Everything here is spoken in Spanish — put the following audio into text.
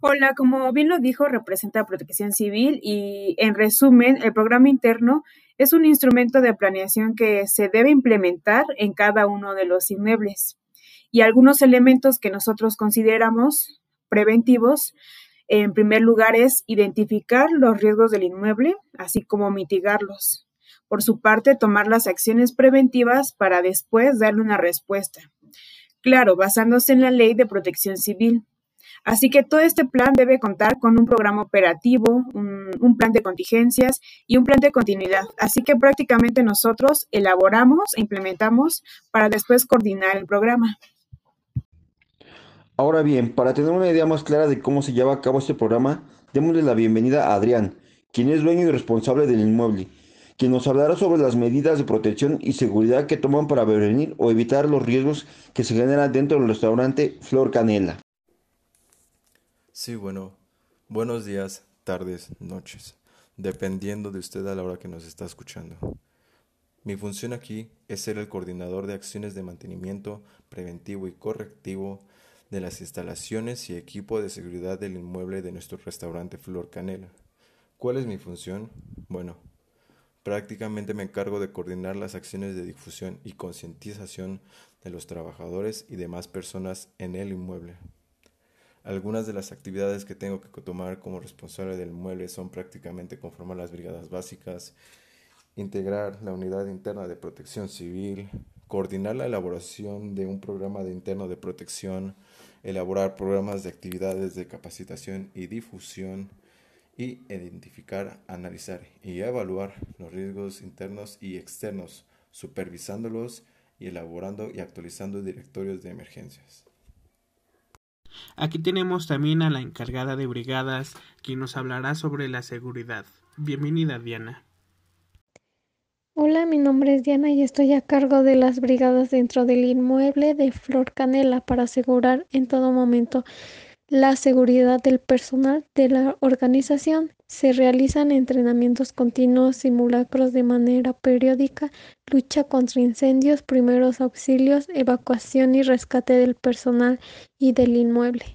Hola, como bien lo dijo, representa Protección Civil y en resumen, el programa interno es un instrumento de planeación que se debe implementar en cada uno de los inmuebles. Y algunos elementos que nosotros consideramos preventivos, en primer lugar, es identificar los riesgos del inmueble, así como mitigarlos. Por su parte, tomar las acciones preventivas para después darle una respuesta. Claro, basándose en la ley de protección civil. Así que todo este plan debe contar con un programa operativo, un, plan de contingencias y un plan de continuidad. Así que prácticamente nosotros elaboramos e implementamos para después coordinar el programa. Ahora bien, para tener una idea más clara de cómo se lleva a cabo este programa, démosle la bienvenida a Adrián, quien es dueño y responsable del inmueble, quien nos hablará sobre las medidas de protección y seguridad que toman para prevenir o evitar los riesgos que se generan dentro del restaurante Flor Canela. Sí, bueno, buenos días, tardes, noches, dependiendo de usted a la hora que nos está escuchando. Mi función aquí es ser el coordinador de acciones de mantenimiento preventivo y correctivo de las instalaciones y equipo de seguridad del inmueble de nuestro restaurante Flor Canela. ¿Cuál es mi función? Bueno, prácticamente me encargo de coordinar las acciones de difusión y concientización de los trabajadores y demás personas en el inmueble. Algunas de las actividades que tengo que tomar como responsable del mueble son prácticamente conformar las brigadas básicas, integrar la unidad interna de protección civil, coordinar la elaboración de un programa de interno de protección, elaborar programas de actividades de capacitación y difusión y identificar, analizar y evaluar los riesgos internos y externos, supervisándolos y elaborando y actualizando directorios de emergencias. Aquí tenemos también a la encargada de brigadas, quien nos hablará sobre la seguridad. Bienvenida, Diana. Hola, mi nombre es Diana y estoy a cargo de las brigadas dentro del inmueble de Flor Canela para asegurar en todo momento la seguridad del personal de la organización. Se realizan entrenamientos continuos, simulacros de manera periódica, lucha contra incendios, primeros auxilios, evacuación y rescate del personal y del inmueble.